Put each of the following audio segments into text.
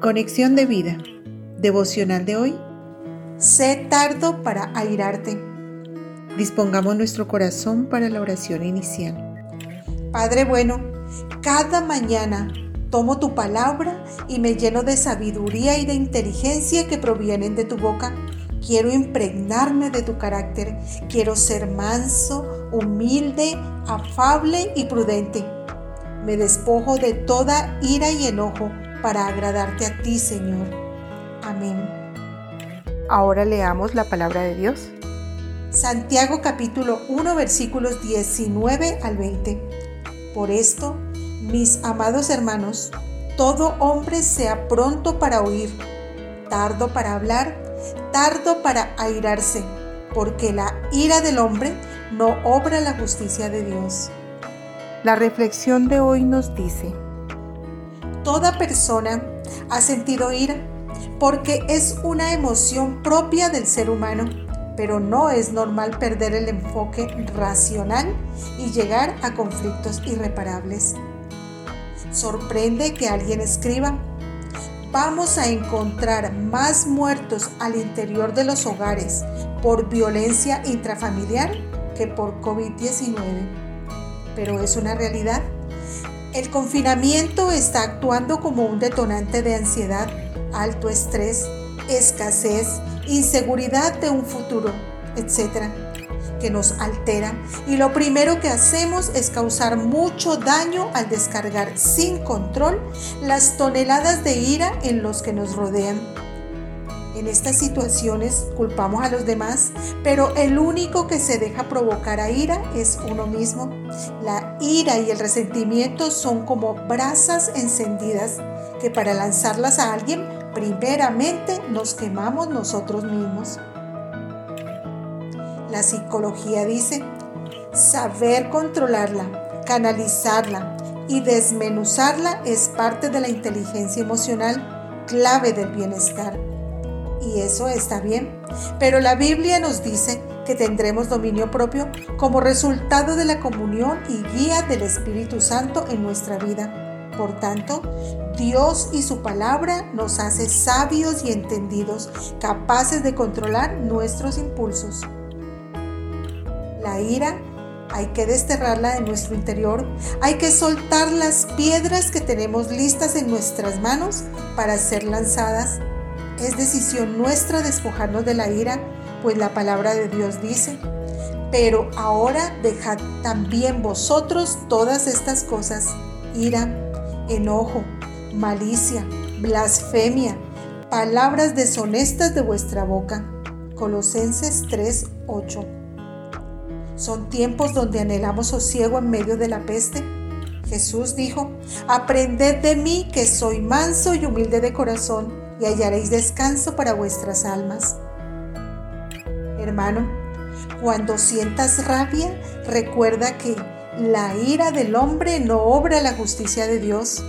Conexión de vida. Devocional de hoy. Sé tardo para airarte. Dispongamos nuestro corazón para la oración inicial. Padre bueno, cada mañana tomo tu palabra y me lleno de sabiduría y de inteligencia que provienen de tu boca. Quiero impregnarme de tu carácter. Quiero ser manso, humilde, afable y prudente. Me despojo de toda ira y enojo para agradarte a ti, Señor. Amén. Ahora leamos la palabra de Dios. Santiago capítulo 1 versículos 19 al 20. Por esto, mis amados hermanos, todo hombre sea pronto para oír, tardo para hablar, tardo para airarse, porque la ira del hombre no obra la justicia de Dios. La reflexión de hoy nos dice, Toda persona ha sentido ira porque es una emoción propia del ser humano, pero no es normal perder el enfoque racional y llegar a conflictos irreparables. Sorprende que alguien escriba, vamos a encontrar más muertos al interior de los hogares por violencia intrafamiliar que por COVID-19. Pero es una realidad. El confinamiento está actuando como un detonante de ansiedad, alto estrés, escasez, inseguridad de un futuro, etc., que nos altera y lo primero que hacemos es causar mucho daño al descargar sin control las toneladas de ira en los que nos rodean. En estas situaciones culpamos a los demás, pero el único que se deja provocar a ira es uno mismo. La ira y el resentimiento son como brasas encendidas que para lanzarlas a alguien primeramente nos quemamos nosotros mismos. La psicología dice, saber controlarla, canalizarla y desmenuzarla es parte de la inteligencia emocional clave del bienestar y eso está bien. Pero la Biblia nos dice que tendremos dominio propio como resultado de la comunión y guía del Espíritu Santo en nuestra vida. Por tanto, Dios y su palabra nos hace sabios y entendidos, capaces de controlar nuestros impulsos. La ira hay que desterrarla de nuestro interior, hay que soltar las piedras que tenemos listas en nuestras manos para ser lanzadas es decisión nuestra despojarnos de la ira, pues la palabra de Dios dice, pero ahora dejad también vosotros todas estas cosas, ira, enojo, malicia, blasfemia, palabras deshonestas de vuestra boca. Colosenses 3:8. Son tiempos donde anhelamos sosiego en medio de la peste. Jesús dijo, aprended de mí que soy manso y humilde de corazón y hallaréis descanso para vuestras almas. Hermano, cuando sientas rabia, recuerda que la ira del hombre no obra la justicia de Dios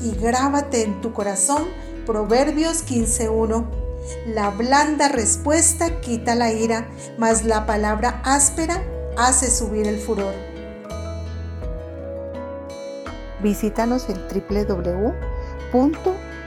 y grábate en tu corazón Proverbios 15.1. La blanda respuesta quita la ira, mas la palabra áspera hace subir el furor. Visítanos en www